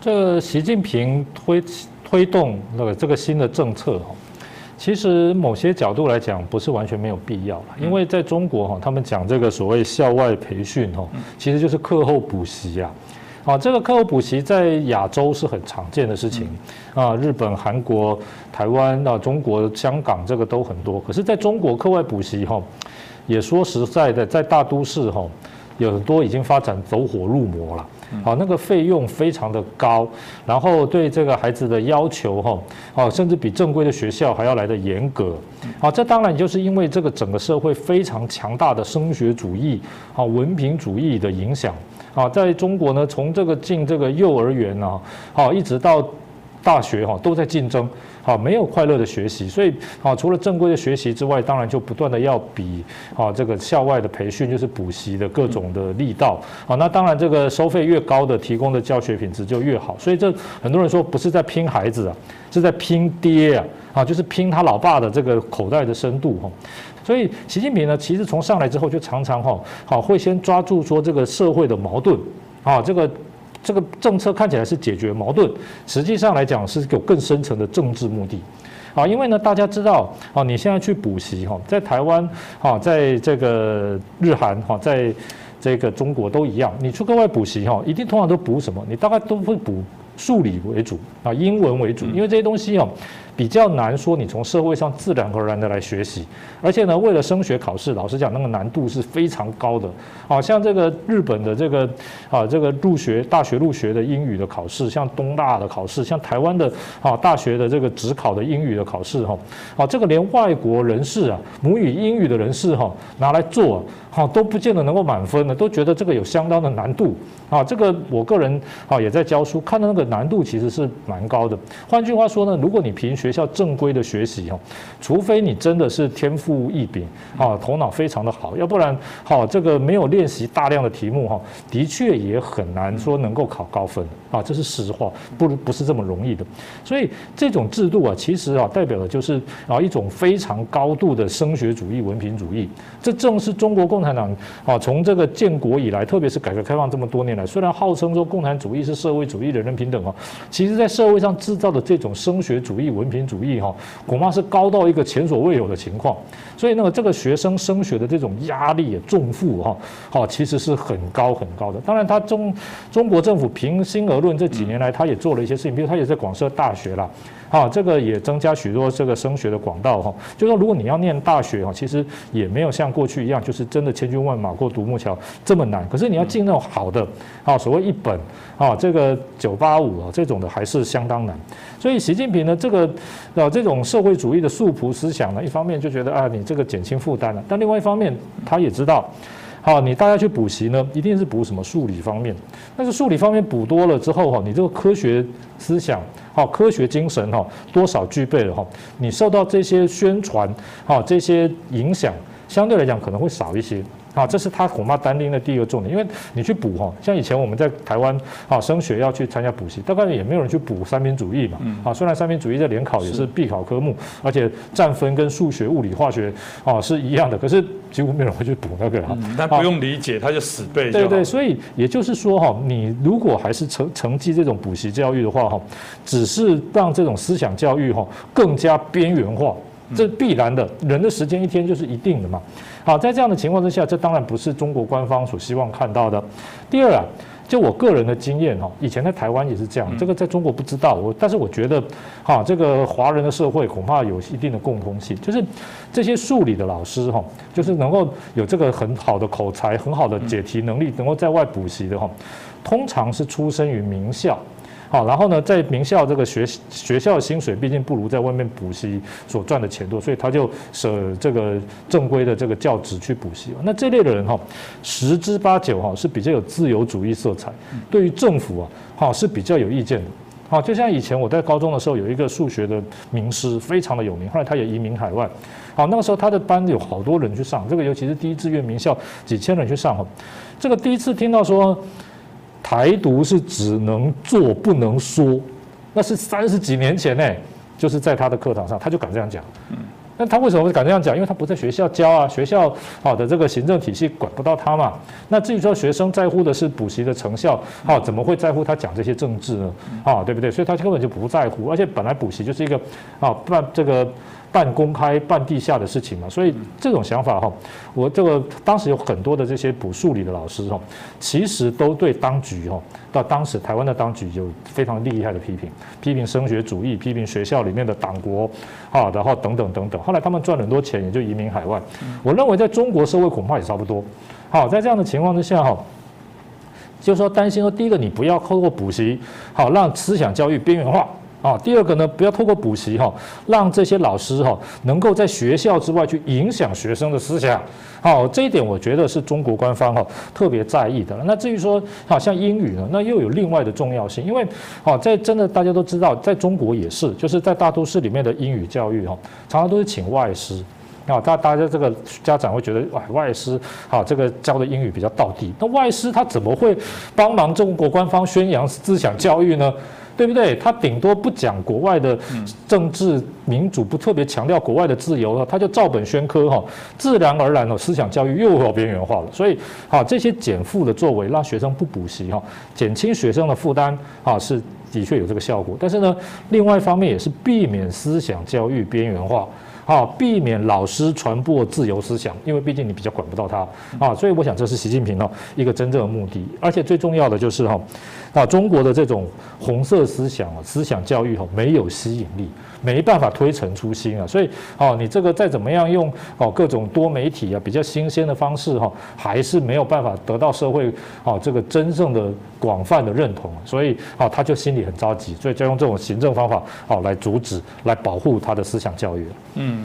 这个习近平推推动那个这个新的政策哈，其实某些角度来讲不是完全没有必要了，因为在中国哈，他们讲这个所谓校外培训哈，其实就是课后补习啊。啊，这个课后补习在亚洲是很常见的事情啊，日本、韩国、台湾啊、中国、香港这个都很多。可是在中国课外补习哈，也说实在的，在大都市哈，有很多已经发展走火入魔了。好，那个费用非常的高，然后对这个孩子的要求哈，哦，甚至比正规的学校还要来的严格。好，这当然就是因为这个整个社会非常强大的升学主义、啊文凭主义的影响。啊，在中国呢，从这个进这个幼儿园呢，好，一直到大学哈，都在竞争，好，没有快乐的学习，所以啊，除了正规的学习之外，当然就不断的要比啊这个校外的培训，就是补习的各种的力道，啊，那当然这个收费越高的，提供的教学品质就越好，所以这很多人说不是在拼孩子啊，是在拼爹啊，啊，就是拼他老爸的这个口袋的深度哈。所以习近平呢，其实从上来之后就常常哈好会先抓住说这个社会的矛盾啊，这个这个政策看起来是解决矛盾，实际上来讲是有更深层的政治目的啊。因为呢，大家知道啊，你现在去补习哈，在台湾啊，在这个日韩哈，在这个中国都一样，你去国外补习哈，一定通常都补什么？你大概都会补数理为主啊，英文为主，因为这些东西哦。比较难说，你从社会上自然而然的来学习，而且呢，为了升学考试，老实讲，那个难度是非常高的。好像这个日本的这个啊，这个入学大学入学的英语的考试，像东大的考试，像台湾的啊大学的这个职考的英语的考试哈，啊，这个连外国人士啊，母语英语的人士哈，拿来做，哈，都不见得能够满分的，都觉得这个有相当的难度。啊，这个我个人啊也在教书，看到那个难度其实是蛮高的。换句话说呢，如果你凭学学校正规的学习哦，除非你真的是天赋异禀啊，头脑非常的好，要不然好这个没有练习大量的题目哈，的确也很难说能够考高分。啊，这是实话，不不是这么容易的。所以这种制度啊，其实啊代表的就是啊一种非常高度的升学主义、文凭主义。这正是中国共产党啊从这个建国以来，特别是改革开放这么多年来，虽然号称说共产主义是社会主义、人人平等啊，其实在社会上制造的这种升学主义、文凭。主义哈，恐怕是高到一个前所未有的情况，所以那个这个学生升学的这种压力重负哈，好其实是很高很高的。当然，他中中国政府平心而论，这几年来他也做了一些事情，比如他也在广设大学了。啊，这个也增加许多这个升学的管道哈。就说如果你要念大学哈，其实也没有像过去一样，就是真的千军万马过独木桥这么难。可是你要进那种好的，啊，所谓一本，啊，这个九八五啊这种的还是相当难。所以习近平呢，这个啊这种社会主义的素朴思想呢，一方面就觉得啊你这个减轻负担了，但另外一方面他也知道。好，你大家去补习呢，一定是补什么数理方面。但是数理方面补多了之后哈，你这个科学思想、好科学精神哈，多少具备了哈，你受到这些宣传哈这些影响，相对来讲可能会少一些。啊，这是他恐怕担心的第一个重点，因为你去补哈，像以前我们在台湾啊升学要去参加补习，大概也没有人去补三民主义嘛。啊，虽然三民主义在联考也是必考科目，而且占分跟数学、物理、化学啊是一样的，可是几乎没有人会去补那个哈。但不用理解，他就死背。对对，所以也就是说哈，你如果还是成成绩这种补习教育的话哈，只是让这种思想教育哈更加边缘化。这必然的，人的时间一天就是一定的嘛。好，在这样的情况之下，这当然不是中国官方所希望看到的。第二啊，就我个人的经验哈，以前在台湾也是这样，这个在中国不知道我，但是我觉得，哈，这个华人的社会恐怕有一定的共通性，就是这些数理的老师哈，就是能够有这个很好的口才、很好的解题能力，能够在外补习的哈，通常是出生于名校。好，然后呢，在名校这个学学校薪水毕竟不如在外面补习所赚的钱多，所以他就舍这个正规的这个教职去补习。那这类的人哈，十之八九哈是比较有自由主义色彩，对于政府啊，哈是比较有意见的。好，就像以前我在高中的时候，有一个数学的名师，非常的有名，后来他也移民海外。好，那个时候他的班有好多人去上，这个尤其是第一志愿名校，几千人去上哈。这个第一次听到说。台独是只能做不能说，那是三十几年前呢，就是在他的课堂上，他就敢这样讲。那他为什么会敢这样讲？因为他不在学校教啊，学校好的这个行政体系管不到他嘛。那至于说学生在乎的是补习的成效，好，怎么会在乎他讲这些政治呢？啊，对不对？所以他根本就不在乎，而且本来补习就是一个啊办这个。半公开、半地下的事情嘛，所以这种想法哈，我这个当时有很多的这些补数理的老师哈，其实都对当局哈，到当时台湾的当局有非常厉害的批评，批评升学主义，批评学校里面的党国啊，然后等等等等。后来他们赚很多钱，也就移民海外。我认为在中国社会恐怕也差不多。好，在这样的情况之下哈，就是说担心说，第一个你不要透过补习，好让思想教育边缘化。啊，第二个呢，不要透过补习哈，让这些老师哈能够在学校之外去影响学生的思想。好，这一点我觉得是中国官方哈特别在意的。那至于说，好像英语呢，那又有另外的重要性，因为好在真的大家都知道，在中国也是，就是在大都市里面的英语教育哈，常常都是请外师。啊，大大家这个家长会觉得哇，外师好这个教的英语比较到地，那外师他怎么会帮忙中国官方宣扬思想教育呢？对不对？他顶多不讲国外的政治民主，不特别强调国外的自由了，他就照本宣科哈，自然而然的思想教育又要边缘化了。所以，好这些减负的作为，让学生不补习哈，减轻学生的负担啊，是的确有这个效果。但是呢，另外一方面也是避免思想教育边缘化。啊，避免老师传播自由思想，因为毕竟你比较管不到他啊，所以我想这是习近平哦一个真正的目的，而且最重要的就是哈，啊中国的这种红色思想啊，思想教育哈没有吸引力。没办法推陈出新啊，所以哦，你这个再怎么样用哦各种多媒体啊比较新鲜的方式哈，还是没有办法得到社会哦这个真正的广泛的认同，所以哦他就心里很着急，所以就用这种行政方法哦来阻止、来保护他的思想教育。嗯。